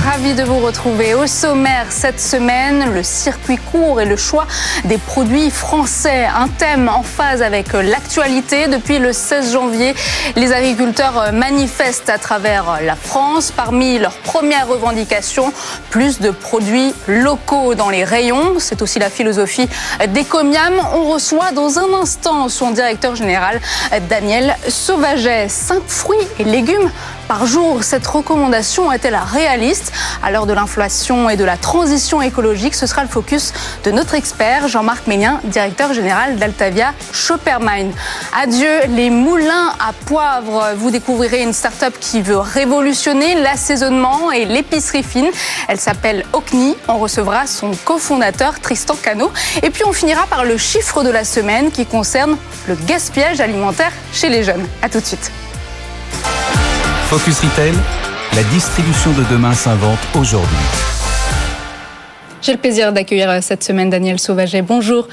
Ravi de vous retrouver au sommaire cette semaine, le circuit court et le choix des produits français, un thème en phase avec l'actualité. Depuis le 16 janvier, les agriculteurs manifestent à travers la France. Parmi leurs premières revendications, plus de produits locaux dans les rayons. C'est aussi la philosophie d'Ecomiam. On reçoit dans un instant son directeur général, Daniel Sauvaget. Cinq fruits et légumes par jour. Cette recommandation est-elle réaliste? À l'heure de l'inflation et de la transition écologique, ce sera le focus de notre expert Jean-Marc Ménien, directeur général d'Altavia Shoppermine. Adieu les moulins à poivre. Vous découvrirez une start-up qui veut révolutionner l'assaisonnement et l'épicerie fine. Elle s'appelle Ocni. On recevra son cofondateur Tristan Cano. Et puis on finira par le chiffre de la semaine qui concerne le gaspillage alimentaire chez les jeunes. À tout de suite. Focus Retail, la distribution de demain s'invente aujourd'hui. J'ai le plaisir d'accueillir cette semaine Daniel Sauvaget. Bonjour.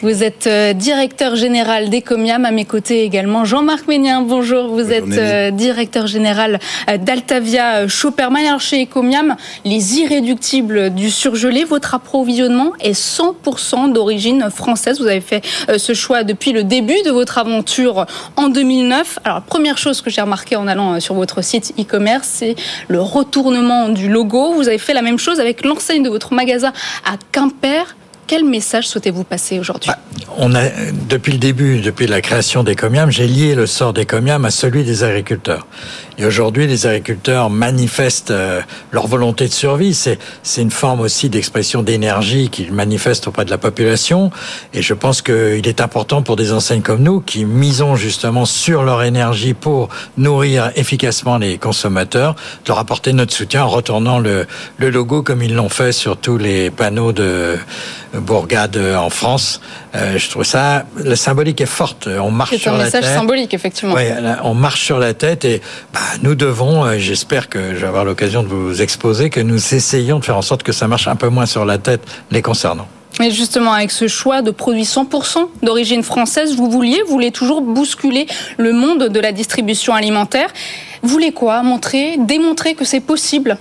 Vous êtes euh, directeur général d'Ecomiam. À mes côtés également Jean-Marc Ménien. Bonjour. Vous êtes euh, directeur général euh, d'Altavia Shopperman. Alors chez Ecomiam, les irréductibles du surgelé, votre approvisionnement est 100% d'origine française. Vous avez fait ce choix depuis le début de votre aventure en 2009. Alors première chose que j'ai remarqué en allant sur votre site e-commerce, c'est le retournement du logo. Vous avez fait la même chose avec l'enseigne de votre magasin à Quimper. Quel message souhaitez-vous passer aujourd'hui bah, depuis le début, depuis la création des comiams, j'ai lié le sort des comiams à celui des agriculteurs. Et aujourd'hui, les agriculteurs manifestent euh, leur volonté de survie. C'est, une forme aussi d'expression d'énergie qu'ils manifestent auprès de la population. Et je pense qu'il est important pour des enseignes comme nous, qui misons justement sur leur énergie pour nourrir efficacement les consommateurs, de leur apporter notre soutien en retournant le logo comme ils l'ont fait sur tous les panneaux de bourgade en France. Euh, je trouve ça, la symbolique est forte. On marche sur la tête. C'est un message symbolique, effectivement. Oui, on marche sur la tête et bah, nous devons, euh, j'espère que je vais avoir l'occasion de vous exposer, que nous essayons de faire en sorte que ça marche un peu moins sur la tête les concernant. Mais justement, avec ce choix de produits 100% d'origine française, vous vouliez, vous voulez toujours bousculer le monde de la distribution alimentaire. Vous voulez quoi? Montrer, démontrer que c'est possible?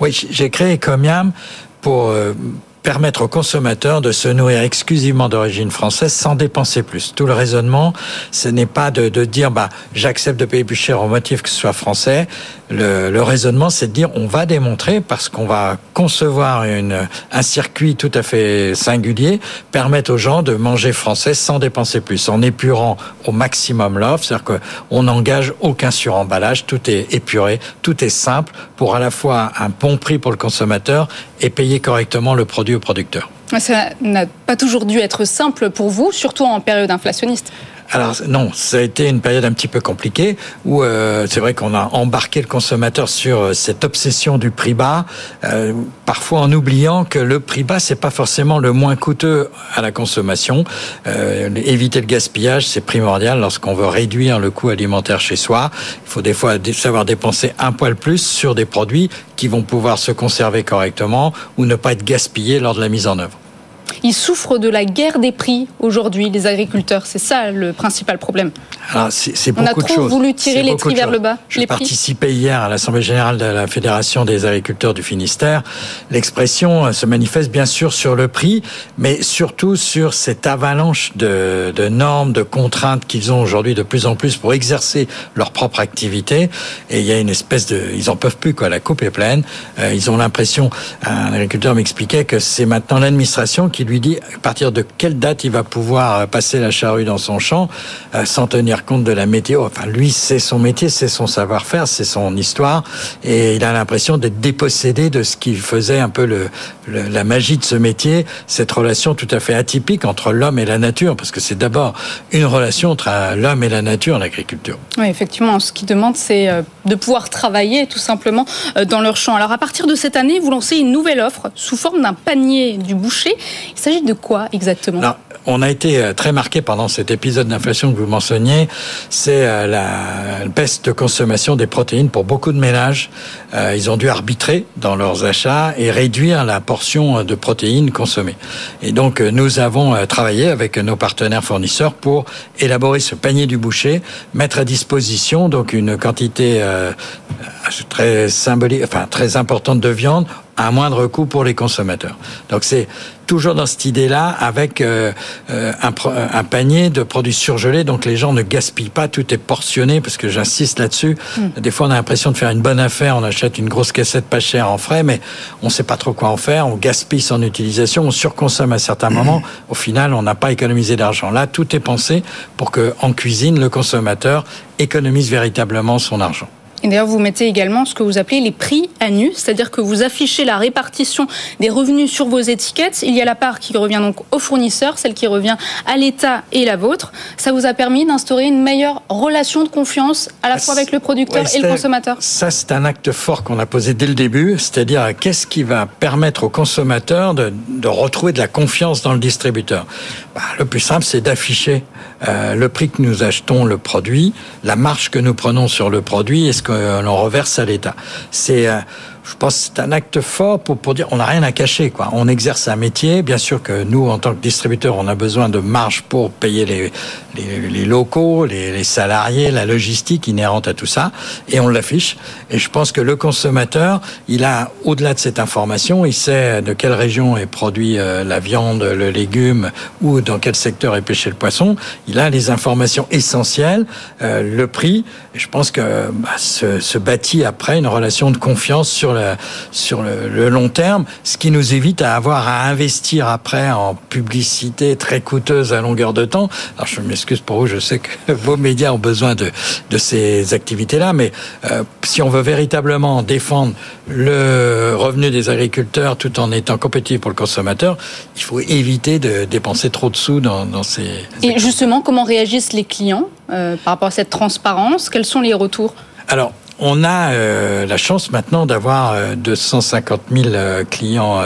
Oui, j'ai créé Comiam pour euh, permettre aux consommateurs de se nourrir exclusivement d'origine française sans dépenser plus. Tout le raisonnement, ce n'est pas de, de dire bah j'accepte de payer plus cher au motif que ce soit français. Le, le raisonnement, c'est de dire on va démontrer parce qu'on va concevoir une, un circuit tout à fait singulier, permettre aux gens de manger français sans dépenser plus, en épurant au maximum l'offre, c'est-à-dire qu'on n'engage aucun suremballage, tout est épuré, tout est simple pour à la fois un bon prix pour le consommateur et payer correctement le produit au producteur. Ça n'a pas toujours dû être simple pour vous, surtout en période inflationniste. Alors non, ça a été une période un petit peu compliquée où euh, c'est vrai qu'on a embarqué le consommateur sur euh, cette obsession du prix bas, euh, parfois en oubliant que le prix bas c'est pas forcément le moins coûteux à la consommation. Euh, éviter le gaspillage c'est primordial lorsqu'on veut réduire le coût alimentaire chez soi. Il faut des fois savoir dépenser un poil plus sur des produits qui vont pouvoir se conserver correctement ou ne pas être gaspillés lors de la mise en œuvre. Ils souffrent de la guerre des prix aujourd'hui, les agriculteurs. C'est ça le principal problème. Alors, c'est, beaucoup On a de trop choses. voulu tirer C'est les prix de vers choses. le bas. Je les prix. participais hier à l'Assemblée générale de la Fédération des agriculteurs du Finistère. L'expression euh, se manifeste bien sûr sur le prix, mais surtout sur cette avalanche de, de normes, de contraintes qu'ils ont aujourd'hui de plus en plus pour exercer leur propre activité. Et il y a une espèce de... Ils en peuvent plus, quoi. La coupe est pleine. Euh, ils ont l'impression... Un agriculteur m'expliquait que c'est maintenant l'administration qui lui dit à partir de quelle date il va pouvoir euh, passer la charrue dans son champ euh, sans tenir compte de la météo? Enfin, lui, c'est son métier, c'est son savoir-faire, c'est son histoire, et il a l'impression d'être dépossédé de ce qui faisait un peu le, la magie de ce métier, cette relation tout à fait atypique entre l'homme et la nature, parce que c'est d'abord une relation entre l'homme et la nature en agriculture. Oui, effectivement, ce qu'il demande, c'est euh, de pouvoir travailler tout simplement euh, dans leur champ. Alors, à partir de cette année, vous lancez une nouvelle offre sous forme d'un panier du boucher. Il s'agit de quoi exactement? On a été euh, très marqué pendant cet épisode d'inflation que vous mentionniez, c'est euh, la baisse de consommation des protéines pour beaucoup de ménages. Euh, ils ont dû arbitrer dans leurs achats et réduire la portion de protéines consommées. Et donc nous avons travaillé avec nos partenaires fournisseurs pour élaborer ce panier du boucher, mettre à disposition donc une quantité très symbolique, enfin très importante de viande à moindre coût pour les consommateurs. Donc c'est toujours dans cette idée-là, avec euh, euh, un, un, panier de produits surgelés, donc les gens ne gaspillent pas, tout est portionné, parce que j'insiste là-dessus. Hmm. Des fois, on a l'impression de faire une bonne affaire, on achète une grosse cassette pas chère en frais, mais on ne sait pas trop quoi en faire, on gaspille son utilisation, on surconsomme à certains moments. Au final, on n'a pas économisé d'argent. Là, tout est pensé pour que, en cuisine, le consommateur économise véritablement son argent. Et d'ailleurs, vous mettez également ce que vous appelez les prix à nu, c'est-à-dire que vous affichez la répartition des revenus sur vos étiquettes. Il y a la part qui revient donc aux fournisseurs, celle qui revient à l'État et la vôtre. Ça vous a permis d'instaurer une meilleure relation de confiance à la fois avec le producteur et le consommateur. Ça, c'est un acte fort qu'on a posé dès le début, c'est-à-dire qu'est-ce qui va permettre au consommateur de, de, retrouver de la confiance dans le distributeur? Bah, le plus simple, c'est d'afficher euh, le prix que nous achetons le produit, la marge que nous prenons sur le produit et ce que l'on reverse à l'État. C'est euh, je pense que c'est un acte fort pour, pour dire on n'a rien à cacher. Quoi. On exerce un métier. Bien sûr que nous, en tant que distributeurs, on a besoin de marge pour payer les, les, locaux, les, les, salariés, la logistique inhérente à tout ça. Et on l'affiche. Et je pense que le consommateur, il a, au-delà de cette information, il sait de quelle région est produit euh, la viande, le légume ou dans quel secteur est pêché le poisson. Il a les informations essentielles, euh, le prix. Et je pense que bah, se, se bâtit après une relation de confiance sur sur le, long terme, ce qui nous évite à avoir à investir après en publicité très coûteuse à longueur de temps. Alors je m'excuse pour vous, je sais que vos médias ont besoin de, de ces activités-là, mais euh, si on veut véritablement défendre le revenu des agriculteurs tout en étant compétitif pour le consommateur, il faut éviter de dépenser trop de sous dans, dans ces... Et justement, comment réagissent les clients euh, par rapport à cette transparence? Quels sont les retours? Alors, on a euh, la chance maintenant d'avoir 250 euh, 000 euh, clients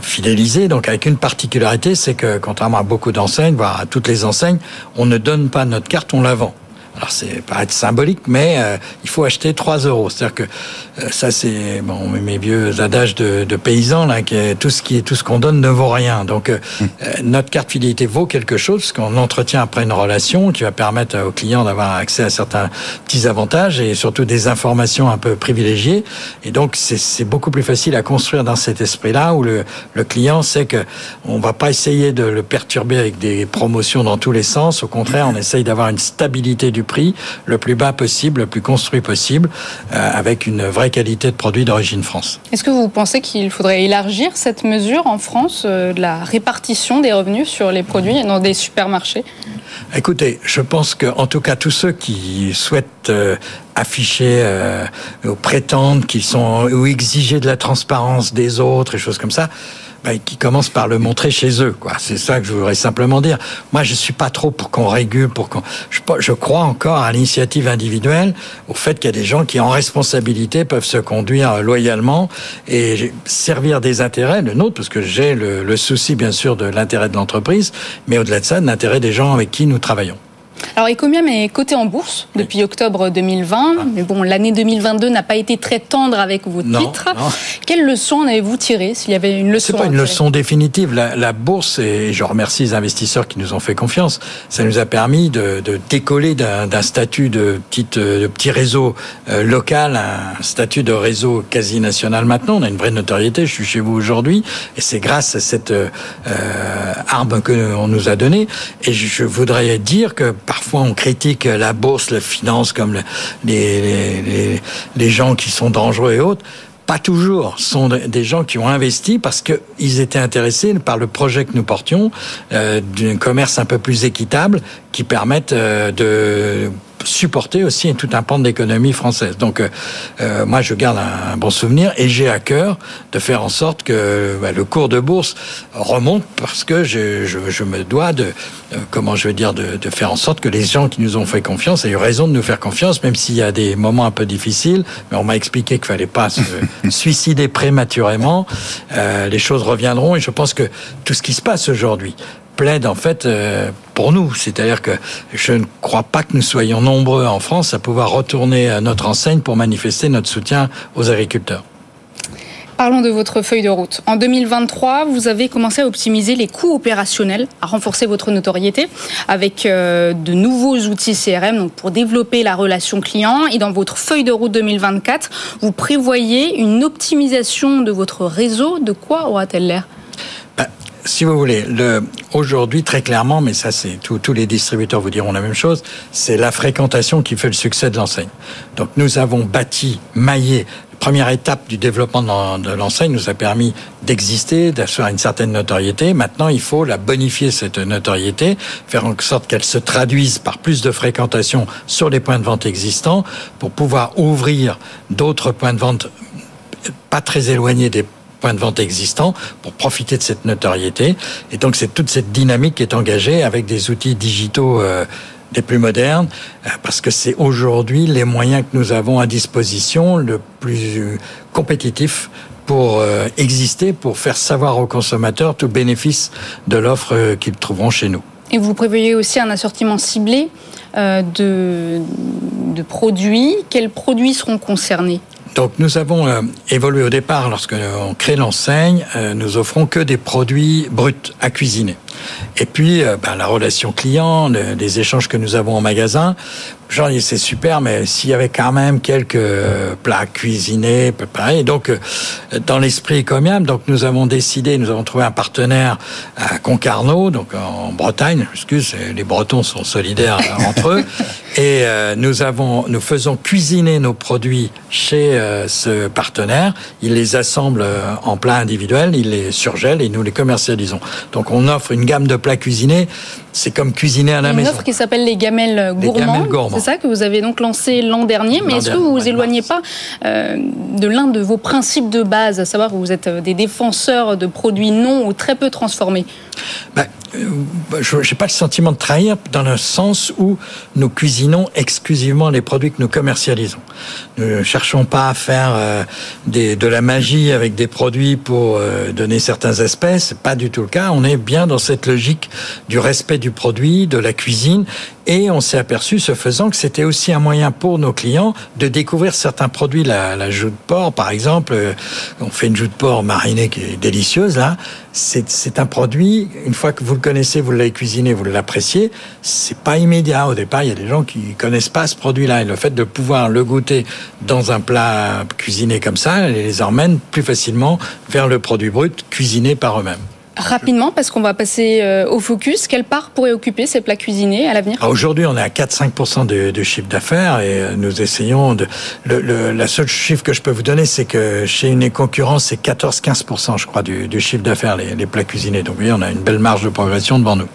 fidélisés, donc avec une particularité, c'est que contrairement à beaucoup d'enseignes, voire à toutes les enseignes, on ne donne pas notre carte, on la vend. Alors c'est pas être symbolique, mais euh, il faut acheter 3 euros. C'est-à-dire que euh, ça c'est bon mes vieux adages de, de paysans là, que tout ce qui est tout ce qu'on donne ne vaut rien. Donc euh, hum. notre carte fidélité vaut quelque chose parce qu'on entretient après une relation qui va permettre aux clients d'avoir accès à certains petits avantages et surtout des informations un peu privilégiées. Et donc c'est beaucoup plus facile à construire dans cet esprit-là où le, le client sait que on va pas essayer de le perturber avec des promotions dans tous les sens. Au contraire, on essaye d'avoir une stabilité du prix le plus bas possible, le plus construit possible, euh, avec une vraie qualité de produit d'origine France. Est-ce que vous pensez qu'il faudrait élargir cette mesure en France euh, de la répartition des revenus sur les produits dans des supermarchés? Écoutez, je pense que, en tout cas, tous ceux qui souhaitent euh, afficher ou prétendre qu'ils sont ou exiger de la transparence des autres et choses comme ça, bah, qui commencent par le montrer chez eux. Quoi. C'est ça que je voudrais simplement dire. Moi, je suis pas trop pour qu'on régule, pour qu'on. Je, crois encore à l'initiative individuelle, au fait qu'il y a des gens qui, en responsabilité, peuvent se conduire loyalement et servir des intérêts, le nôtre, parce que j'ai le, le souci, bien sûr, de l'intérêt de l'entreprise, mais au-delà de ça, de l'intérêt des gens avec qui nous travaillons. Alors Ecomium est coté en bourse depuis octobre 2020, ah. mais bon, l'année 2022 n'a pas été très tendre avec vos titres. Quelle leçon en avez-vous tiré s'il y avait une leçon C'est pas une leçon définitive. La, bourse, et je remercie les investisseurs qui nous ont fait confiance, ça nous a permis de, décoller d'un statut de, petite, de petit réseau euh, local à un statut de réseau quasi national maintenant. On a une vraie notoriété. Je suis chez vous aujourd'hui, et c'est grâce à cette euh, arme que on nous a donnée. Et je voudrais dire que parfois on critique la bourse, la finance comme les, les, gens qui sont dangereux et autres. Pas toujours, sont des gens qui ont investi parce qu'ils étaient intéressés par le projet que nous portions euh, d'un commerce un peu plus équitable qui permette euh, de supporter aussi tout un pan de l'économie française. Donc, euh, euh, moi, je garde un, bon souvenir et j'ai à cœur de faire en sorte que bah, le cours de bourse remonte parce que je, je, je me dois de, euh, comment je veux dire, de, de, faire en sorte que les gens qui nous ont fait confiance aient eu raison de nous faire confiance, même s'il y a des moments un peu difficiles. Mais on m'a expliqué qu'il fallait pas se suicider prématurément. Euh, les choses reviendront et je pense que tout ce qui se passe aujourd'hui plaide en fait euh, pour nous. C'est-à-dire que je ne crois pas que nous soyons nombreux en France à pouvoir retourner à notre enseigne pour manifester notre soutien aux agriculteurs. Parlons de votre feuille de route. En 2023, vous avez commencé à optimiser les coûts opérationnels, à renforcer votre notoriété avec euh, de nouveaux outils CRM donc pour développer la relation client. Et dans votre feuille de route 2024, vous prévoyez une optimisation de votre réseau. De quoi aura-t-elle l'air? Si vous voulez, le, aujourd'hui, très clairement, mais ça, c'est tous les distributeurs vous diront la même chose, c'est la fréquentation qui fait le succès de l'enseigne. Donc, nous avons bâti, maillé première étape du développement de l'enseigne nous a permis d'exister, d'assurer une certaine notoriété. Maintenant, il faut la bonifier, cette notoriété, faire en sorte qu'elle se traduise par plus de fréquentation sur les points de vente existants pour pouvoir ouvrir d'autres points de vente pas très éloignés des points de vente existants pour profiter de cette notoriété. Et donc c'est toute cette dynamique qui est engagée avec des outils digitaux euh, des plus modernes, euh, parce que c'est aujourd'hui les moyens que nous avons à disposition le plus compétitif pour euh, exister, pour faire savoir aux consommateurs tout bénéfice de l'offre euh, qu'ils trouveront chez nous. Et vous prévoyez aussi un assortiment ciblé euh, de, de produits. Quels produits seront concernés? Donc nous avons euh, évolué au départ lorsque on crée l'enseigne, euh, nous offrons que des produits bruts à cuisiner. Et puis euh, ben, la relation client, le, les échanges que nous avons en magasin, genre c'est super, mais s'il y avait quand même quelques plats cuisinés, pareil. Donc dans l'esprit comiam, donc nous avons décidé, nous avons trouvé un partenaire à Concarneau, donc en Bretagne. Excuse, les Bretons sont solidaires entre eux. Et nous avons, nous faisons cuisiner nos produits chez euh, ce partenaire, il les assemble euh, en plats individuels, il les surgèle et nous les commercialisons. Donc on offre une gamme de plats cuisinés, c'est comme cuisiner à la maison. Une offre qui s'appelle les gamelles gourmands. C'est ça que vous avez donc lancé l'an dernier, mais est-ce que vous vous éloignez pas euh, de l'un de vos principes de base, à savoir que vous êtes des défenseurs de produits non ou très peu transformés? Ben, je n'ai pas le sentiment de trahir dans le sens où nous cuisinons exclusivement les produits que nous commercialisons. Nous ne cherchons pas à faire euh, de la magie avec des produits pour euh, donner certains espèces. Pas du tout le cas. On est bien dans cette logique du respect du produit, de la cuisine. Et on s'est aperçu, ce faisant, que c'était aussi un moyen pour nos clients de découvrir certains produits. La, la joue de porc, par exemple, euh, on fait une joue de porc marinée qui est délicieuse, là. C'est un produit, une fois que vous le connaissez, vous l'avez cuisiné, vous l'appréciez, c'est pas immédiat. Au départ, il y a des gens qui connaissent pas ce produit-là. Et le fait de pouvoir le goûter dans un plat cuisiné comme ça, les emmène plus facilement vers le produit brut cuisiné par eux-mêmes. Rapidement, parce qu'on va passer euh, au focus, quelle part pourrait occuper ces plats cuisinés à l'avenir? Ah, Aujourd'hui, on est à 4-5% de, de, chiffre d'affaires et euh, nous essayons de... Le, le, la seule chiffre que je peux vous donner, c'est que chez une concurrence, c'est 14-15%, je crois, du, du chiffre d'affaires, les, les, plats cuisinés. Donc oui, on a une belle marge de progression devant nous.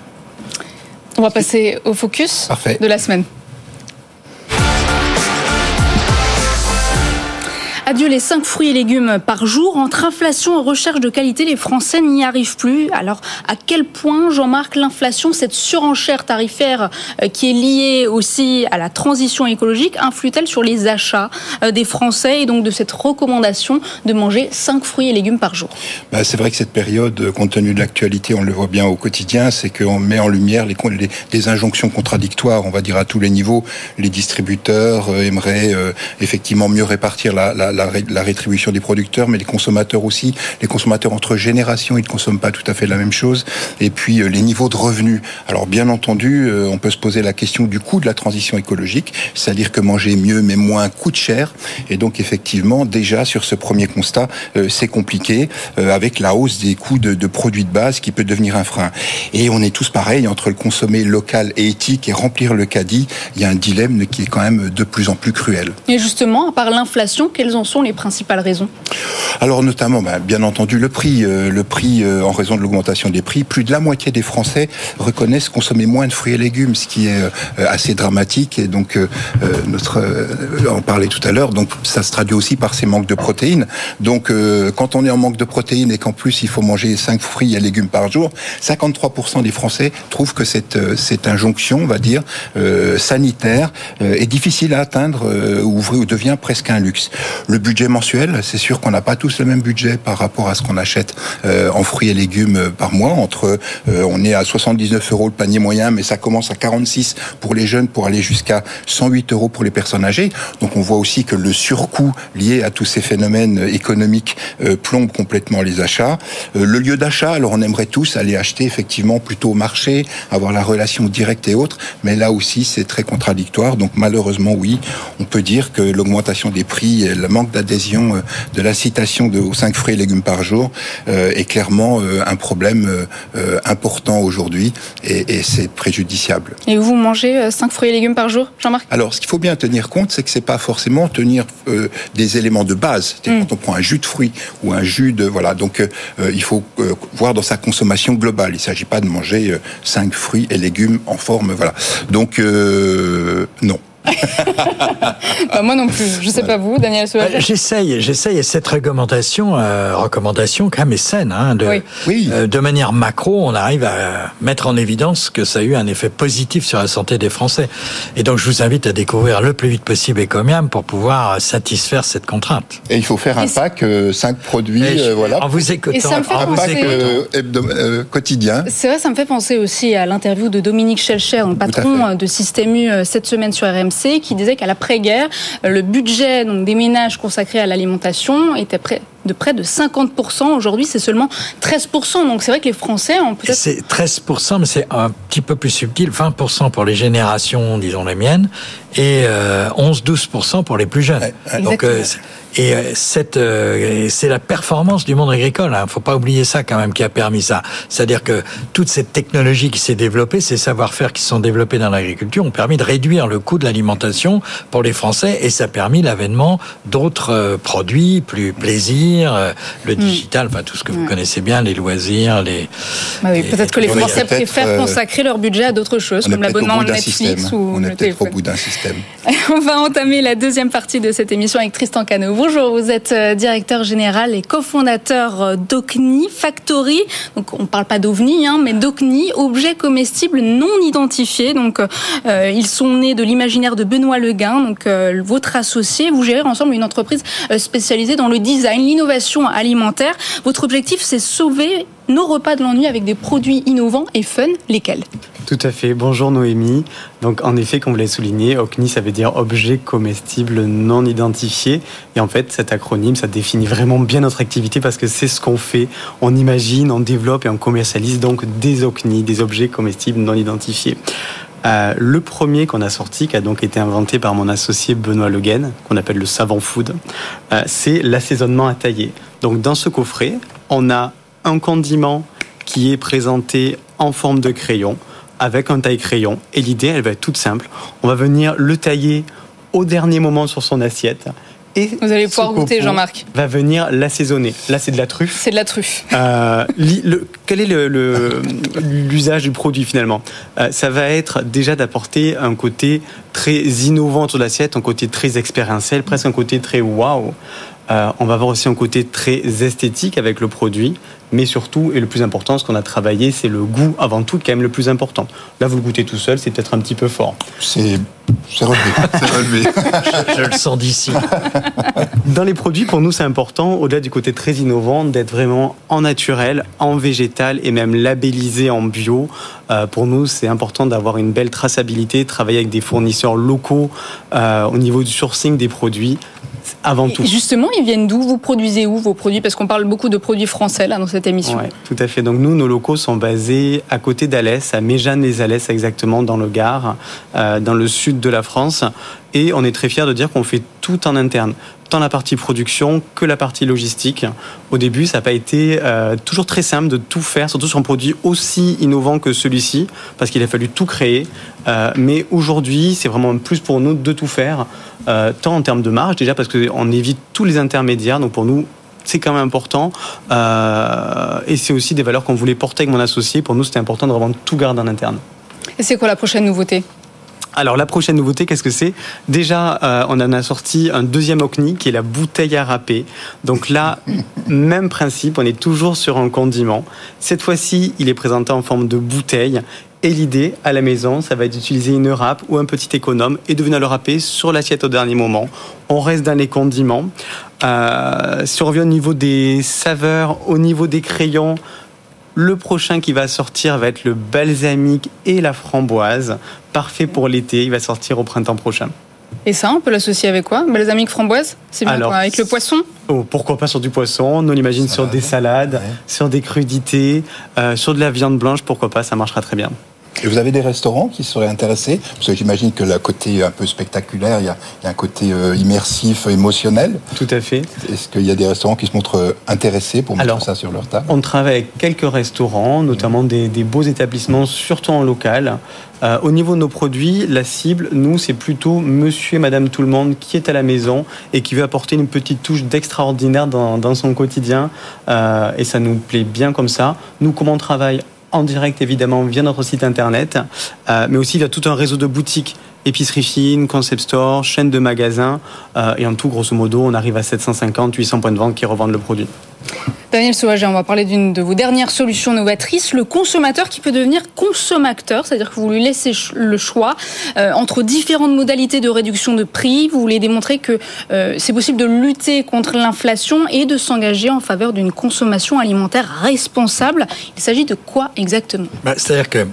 On va passer au focus Parfait. de la semaine. Adieu les 5 fruits et légumes par jour. Entre inflation et recherche de qualité, les Français n'y arrivent plus. Alors, à quel point, Jean-Marc, l'inflation, cette surenchère tarifaire euh, qui est liée aussi à la transition écologique, influe-t-elle sur les achats euh, des Français et donc de cette recommandation de manger 5 fruits et légumes par jour? Bah, C'est vrai que cette période, compte tenu de l'actualité, on le voit bien au quotidien, c'est qu'on met en lumière les, les, les, injonctions contradictoires, on va dire à tous les niveaux. Les distributeurs euh, aimeraient euh, effectivement mieux répartir la, la la, la, rétribution des producteurs, mais les consommateurs aussi. Les consommateurs entre générations, ils ne consomment pas tout à fait la même chose. Et puis euh, les niveaux de revenus. Alors bien entendu, euh, on peut se poser la question du coût de la transition écologique, c'est-à-dire que manger mieux mais moins coûte cher. Et donc effectivement, déjà sur ce premier constat, euh, c'est compliqué avec la hausse des coûts de, produits de base qui peut devenir un frein. Et on est tous pareils entre le consommer local et éthique et remplir le caddie. Il y a un dilemme qui est quand même de plus en plus cruel. Et justement, à part l'inflation, quelles en sont les principales raisons Alors notamment, bah, bien entendu, le prix. Euh, le prix, euh, en raison de l'augmentation des prix, plus de la moitié des Français reconnaissent consommer moins de fruits et légumes, ce qui est assez dramatique. Et donc, notre, on parlait tout à l'heure, donc ça se traduit aussi par ces manques de protéines. Donc, quand on est en manque de protéines et qu'en plus il faut manger 5 fruits et légumes par jour, 53% des Français trouvent que cette, cette injonction, on va dire, sanitaire est difficile à atteindre ou devient presque un luxe. Le budget mensuel, c'est sûr qu'on n'a pas tous le même budget par rapport à ce qu'on achète euh, en fruits et légumes euh, par mois. Entre, euh, on est à 79 euros le panier moyen, mais ça commence à 46 pour les jeunes, pour aller jusqu'à 108 euros pour les personnes âgées. Donc on voit aussi que le surcoût lié à tous ces phénomènes économiques plombe complètement les achats. le lieu d'achat, alors on aimerait tous aller acheter effectivement plutôt au marché, avoir la relation directe et autres, mais là aussi c'est très contradictoire. Donc malheureusement oui, on peut dire que l'augmentation des prix le manque d'adhésion euh, de l'incitation de, aux 5 fruits et légumes par jour euh, est clairement euh, un problème important aujourd'hui et, et c'est préjudiciable. Et vous mangez 5 fruits et légumes par jour, Jean-Marc? Alors, ce qu'il faut bien tenir compte, c'est que c'est pas forcément tenir des éléments de base. Mm. Quand on prend un jus de fruits ou un jus de voilà, donc il faut voir dans sa consommation globale. Il ne s'agit pas de manger 5 fruits et légumes en forme voilà. Donc non. bah, moi non plus. Je sais pas vous, Daniel bah, J'essaye, j'essaye. Et cette recommandation, euh, recommandation quand même est saine. Hein, de, oui. Euh, de manière macro, on arrive à mettre en évidence que ça a eu un effet positif sur la santé des Français. Et donc, je vous invite à découvrir le plus vite possible Ecomiam pour pouvoir satisfaire cette contrainte. Et il faut faire un pack, 5 euh, produits, voilà. En vous écoutant. Et ça me fait un pack quotidien. C'est vrai, ça me fait penser aussi à l'interview de Dominique Schelcher, patron de Système U cette semaine sur RMC qui disait qu'à l'après-guerre, le budget donc, des ménages consacrés à l'alimentation était prêt de près de 50%. Aujourd'hui, c'est seulement 13%. Donc c'est vrai que les Français ont peut-être... C'est 13%, mais c'est un petit peu plus subtil. 20% pour les générations, disons les miennes, et 11-12% euh, pour les plus jeunes. Donc, euh, et euh, cette, c'est la performance du monde agricole. Il hein. faut pas oublier ça quand même qui a permis ça. C'est-à-dire que toute cette technologie qui s'est développée, ces savoir-faire qui sont développés dans l'agriculture, ont permis de réduire le coût de l'alimentation pour les Français, et ça a permis l'avènement d'autres produits, plus plaisir euh, le hmm. digital, enfin tout ce que vous connaissez bien, les loisirs, les. Bah oui, peut-être que les Français préfèrent euh, consacrer leur budget à d'autres choses, comme l'abonnement Netflix ou on le téléphone. au bout d'un système. on va entamer la deuxième partie de cette émission avec Tristan Cano. Bonjour, vous êtes euh, directeur général et cofondateur d'OCNI Factory. Donc on ne parle pas d'OVNI, hein, mais d'OCNI, objets comestibles non identifiés. Donc ils sont nés de l'imaginaire de Benoît Leguin, donc votre associé. Vous gérez ensemble une entreprise spécialisée dans le design, l'innovation innovation alimentaire. Votre objectif, c'est sauver nos repas de l'ennui avec des produits innovants et fun. Lesquels Tout à fait. Bonjour Noémie. Donc en effet, comme vous l'avez souligné, OCNI, ça veut dire objet comestible non identifié. Et en fait, cet acronyme, ça définit vraiment bien notre activité parce que c'est ce qu'on fait. On imagine, on développe et on commercialise donc des OCNI, des objets comestibles non identifiés. Euh, le premier qu'on a sorti, qui a donc été inventé par mon associé Benoît Le qu'on appelle le savant food, euh, c'est l'assaisonnement à tailler. Donc dans ce coffret, on a un condiment qui est présenté en forme de crayon avec un taille crayon. Et l'idée, elle va être toute simple. On va venir le tailler au dernier moment sur son assiette vous allez pouvoir goûter, Jean-Marc. Va venir l'assaisonner. Là, c'est de la truffe. C'est de la truffe. Euh, quel est l'usage du produit finalement? Euh, Ça va être déjà d'apporter un côté très innovant sur l'assiette, un côté très expérientiel, presque un côté très waouh. Euh, on va avoir aussi un côté très esthétique avec le produit, mais surtout, et le plus important, ce qu'on a travaillé, c'est le goût avant tout, quand même le plus important. Là, vous le goûtez tout seul, c'est peut-être un petit peu fort. C'est relevé. je, le sens d'ici. Dans les produits, pour nous, c'est important, au-delà du côté très innovant, d'être vraiment en naturel, en végétal et même labellisé en bio. Euh, pour nous, c'est important d'avoir une belle traçabilité, travailler avec des fournisseurs locaux euh, au niveau du sourcing des produits avant tout. justement, ils viennent d'où? Vous produisez où vos produits? Parce qu'on parle beaucoup de produits français là dans cette émission. Oui, tout à fait. Donc nous, nos locaux sont basés à côté d'Alès, à Méjeanne-les-Alès exactement, dans le Gard, euh, dans le sud de la France. Et on est très fiers de dire qu'on fait tout en interne tant la partie production que la partie logistique. Au début, ça n'a pas été euh, toujours très simple de tout faire, surtout sur un produit aussi innovant que celui-ci, parce qu'il a fallu tout créer. Euh, mais aujourd'hui, c'est vraiment plus pour nous de tout faire, euh, tant en termes de marge, déjà parce qu'on évite tous les intermédiaires. Donc pour nous, c'est quand même important. et c'est aussi des valeurs qu'on voulait porter avec mon associé. Pour nous, c'était important de vraiment tout garder en interne. Et c'est quoi la prochaine nouveauté? Alors la prochaine nouveauté, qu'est-ce que c'est? Déjà, euh, on en a sorti un deuxième OCNI qui est la bouteille à râper. Donc là, même principe, on est toujours sur un condiment. Cette fois-ci, il est présenté en forme de bouteille. Et l'idée à la maison, ça va être d'utiliser une râpe ou un petit économe et de venir le râper sur l'assiette au dernier moment. On reste dans les condiments. Euh, si on revient au niveau des saveurs, au niveau des crayons, le prochain qui va sortir va être le balsamique et la framboise. Parfait pour l'été. Il va sortir au printemps prochain. Et ça, on peut l'associer avec quoi? Balsamique framboise? C'est bien quoi? Avec le poisson? Oh, Pourquoi pas sur du poisson? On l'imagine sur des salades, sur des crudités, euh, sur de la viande blanche, pourquoi pas? Ça marchera très bien. Et vous avez des restaurants qui seraient intéressés? Parce que j'imagine que le côté un peu spectaculaire, il y a, un côté euh, immersif, émotionnel. Tout à fait. Est-ce qu'il y a des restaurants qui se montrent euh, intéressés pour mettre ça sur leur table? On travaille avec quelques restaurants, notamment des, beaux établissements, surtout en local. Euh, au niveau de nos produits, la cible, nous, c'est plutôt monsieur et madame tout le monde qui est à la maison et qui veut apporter une petite touche d'extraordinaire dans, dans, son quotidien. et ça nous plaît bien comme ça. Nous, comment on travaille en direct évidemment via notre site internet, euh, mais aussi via tout un réseau de boutiques épicerie fine, concept store, chaîne de magasins. Euh, et en tout, grosso modo, on arrive à 750, 800 points de vente qui revendent le produit. Daniel Sauvager, on va parler d'une de vos dernières solutions novatrices, le consommateur qui peut devenir consommateur, c'est-à-dire que vous lui laissez le choix euh, entre différentes modalités de réduction de prix. Vous voulez démontrer que euh, c'est possible de lutter contre l'inflation et de s'engager en faveur d'une consommation alimentaire responsable. Il s'agit de quoi exactement? Bah, C'est-à-dire que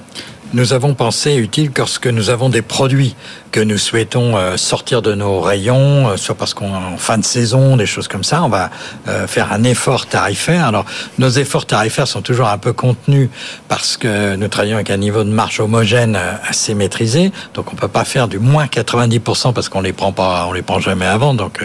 nous avons pensé utile lorsque nous avons des produits que nous souhaitons euh, sortir de nos rayons, euh, soit parce qu'on en fin de saison, des choses comme ça, on va euh, faire un effort tarifaire. Alors, nos efforts tarifaires sont toujours un peu contenus parce que nous travaillons avec un niveau de marge homogène assez maîtrisé, donc on peut pas faire du moins 90% parce qu'on les prend pas, on les prend jamais avant. Donc,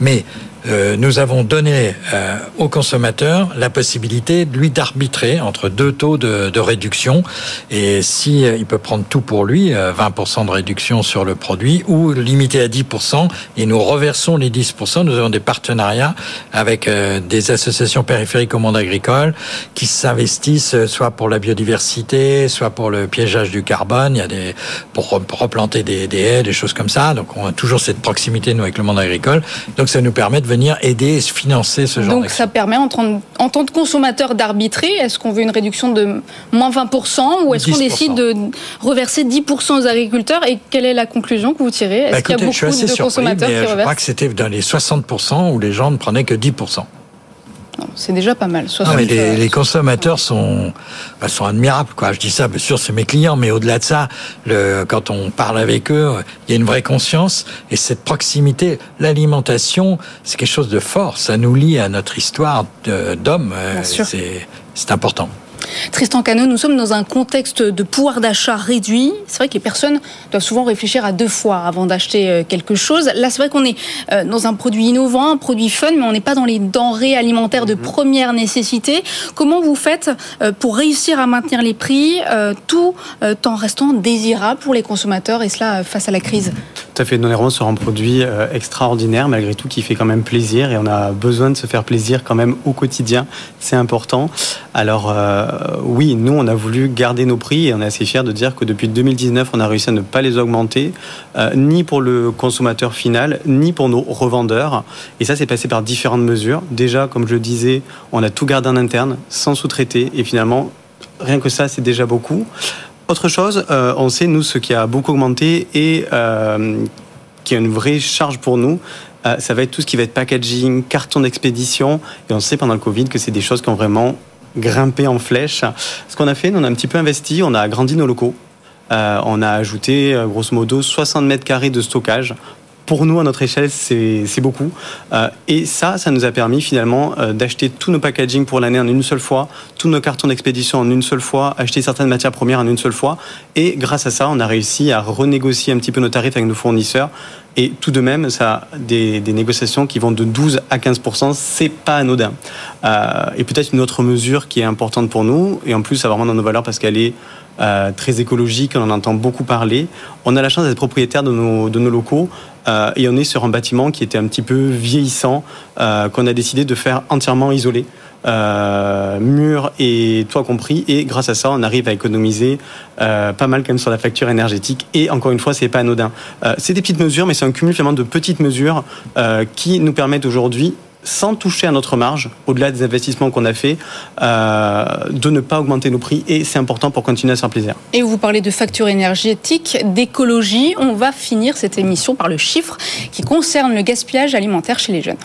mais euh, nous avons donné euh, au consommateur la possibilité lui d'arbitrer entre deux taux de, de réduction. Et si euh, il peut prendre tout pour lui 20% de réduction sur le produit ou limiter à 10% et nous reversons les 10% nous avons des partenariats avec des associations périphériques au monde agricole qui s'investissent soit pour la biodiversité soit pour le piégeage du carbone. Il y a des pour replanter des, des haies des choses comme ça. Donc on a toujours cette proximité nous avec le monde agricole. Donc ça nous permet de venir aider et financer ce genre Donc ça permet en, en tant que consommateur d'arbitrer. Est-ce qu'on veut une réduction de moins 20% ou est-ce qu'on décide de reverser 10% aux agriculteurs Et quelle est la conclusion que vous tirez? Est-ce bah, qu'il y a beaucoup de consommateurs qui reversent Je crois que c'était dans les 60% où les gens ne prenaient que 10% c'est déjà pas mal. les, consommateurs sont, bah, sont admirables. Quoi. Je dis ça, bien sûr, c'est mes clients, mais au-delà de ça, le, quand on parle avec eux, il y a une vraie conscience. Et cette proximité, l'alimentation, c'est quelque chose de fort. Ça nous lie à notre histoire d'homme. C'est important. Tristan Cano, nous sommes dans un contexte de pouvoir d'achat réduit. C'est vrai que les personnes doivent souvent réfléchir à deux fois avant d'acheter euh, quelque chose. Là, c'est vrai qu'on est euh, dans un produit innovant, un produit fun, mais on n'est pas dans les denrées alimentaires de mhm. première nécessité. Comment vous faites euh, pour réussir à maintenir les prix tout en restant désirable pour les consommateurs et cela face à la crise? Tout à fait. Nous, on est sur un produit extraordinaire, malgré tout, qui fait quand même plaisir et on a besoin de se faire plaisir quand même au quotidien. C'est important. Alors, euh, oui, nous, on a voulu garder nos prix et on est assez fiers de dire que depuis 2019, on a réussi à ne pas les augmenter, euh, ni pour le consommateur final, ni pour nos revendeurs. Et ça, c'est passé par différentes mesures. Déjà, comme je le disais, on a tout gardé en interne, sans sous-traiter. Et finalement, rien que ça, c'est déjà beaucoup. Autre chose, euh, on sait, nous, ce qui a beaucoup augmenté et qui est une vraie charge pour nous, ça va être tout ce qui va être packaging, carton d'expédition. Et on sait pendant le Covid que c'est des choses qui ont vraiment grimper en flèche. Ce qu'on a fait, on a un petit peu investi, on a agrandi nos locaux. Euh, on a ajouté euh, grosso modo 60 mètres carrés de stockage pour nous, à notre échelle, c'est beaucoup. Euh, et ça, ça nous a permis finalement d'acheter tous nos packaging pour l'année en une seule fois, tous nos cartons d'expédition en une seule fois, acheter certaines matières premières en une seule fois. Et grâce à ça, on a réussi à renégocier un petit peu nos tarifs avec nos fournisseurs Et tout de même, ça a des, négociations qui vont de 12 à 15% c'est pas anodin. Euh, et peut-être une autre mesure qui est importante pour nous, et en plus, ça va vraiment dans nos valeurs parce qu'elle est euh, très écologique, on en entend beaucoup parler. On a la chance d'être propriétaire de nos, locaux euh, et on est sur un bâtiment qui était un petit peu vieillissant, euh, qu'on a décidé de faire entièrement isolé. Mur et toit compris et grâce à ça on arrive à économiser pas mal quand même sur la facture énergétique et encore une fois c'est pas anodin c'est des petites mesures mais c'est un cumul finalement de petites mesures qui nous permettent aujourd'hui sans toucher à notre marge, au-delà des investissements qu'on a fait, euh, de ne pas augmenter nos prix. Et c'est important pour continuer à se faire plaisir. Et vous parlez de facture énergétique, d'écologie. On va finir cette émission par le chiffre qui concerne le gaspillage alimentaire chez les jeunes.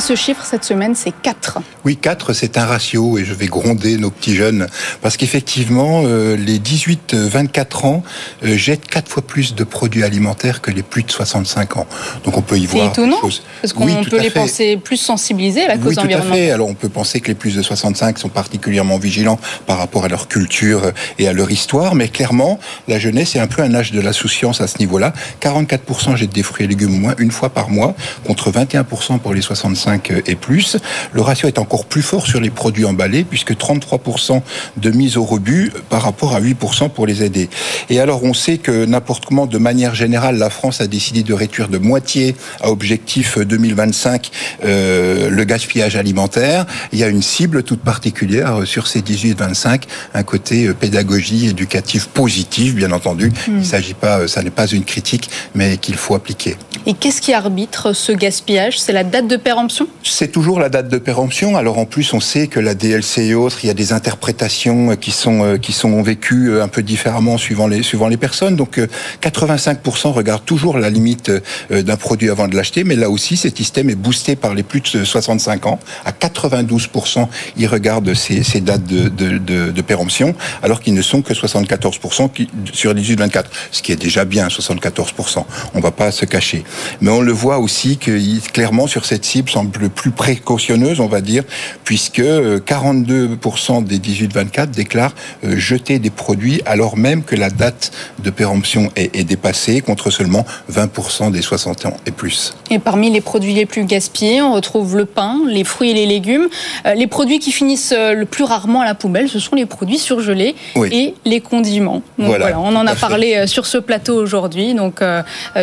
Et ce chiffre cette semaine, c'est 4. Oui, 4, c'est un ratio et je vais gronder nos petits jeunes parce qu'effectivement, euh, les 18-24 ans euh, jettent 4 fois plus de produits alimentaires que les plus de 65 ans. Donc on peut y voir. C'est étonnant parce qu'on peut les penser plus sensibilisés à la cause oui, tout À fait. Alors on peut penser que les plus de 65 sont particulièrement vigilants par rapport à leur culture et à leur histoire, mais clairement, la jeunesse est un peu un âge de l'insouciance à ce niveau-là. 44% jettent des fruits et légumes au moins une fois par mois contre 21% pour les 65 et plus. Le ratio est encore plus fort sur les produits emballés, puisque 33% de mise au rebut par rapport à 8% pour les aider. Et alors, on sait que n'importe comment, de manière générale, la France a décidé de réduire de moitié à objectif 2025 euh, le gaspillage alimentaire. Il y a une cible toute particulière sur ces 18-25, un côté euh, pédagogie éducative positive, bien entendu. Hmm. Il s'agit pas, euh, ça n'est pas une critique, mais qu'il faut appliquer. Et qu'est-ce qui arbitre ce gaspillage? C'est la date de péremption? C'est toujours la date de péremption. Alors en plus, on sait que la DLC et autres, il y a des interprétations qui sont euh, qui sont vécues euh, un peu différemment suivant les suivant les personnes. Donc 85% euh, regardent toujours la limite d'un produit avant de l'acheter, mais là aussi, cet système est boosté par les plus de 65 ans. À 92%, ils regardent ces, ces dates de, de, de, péremption, alors qu'ils ne sont que 74% qui, sur 18-24, ce qui est déjà bien, 74%. On va pas se cacher. Mais on le voit aussi que clairement sur cette cible semble plus précautionneuse, on va dire, puisque 42% euh, des 18-24 déclarent euh, jeter des produits alors même que la date de péremption est, dépassée, contre seulement 20% des 60 ans et plus. Et parmi les produits les plus gaspillés, on retrouve le pain, les fruits et les légumes. Euh, les produits qui finissent le plus rarement à la poubelle, ce sont les produits surgelés et les condiments. voilà, on en a parlé sur ce plateau aujourd'hui, donc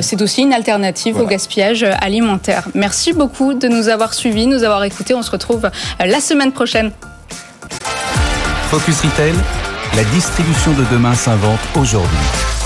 c'est aussi une alternative au gaspillage alimentaire. Merci beaucoup de nous avoir suivis, nous avoir écoutés. On se retrouve euh, la semaine prochaine. Focus Retail, la distribution de demain s'invente aujourd'hui.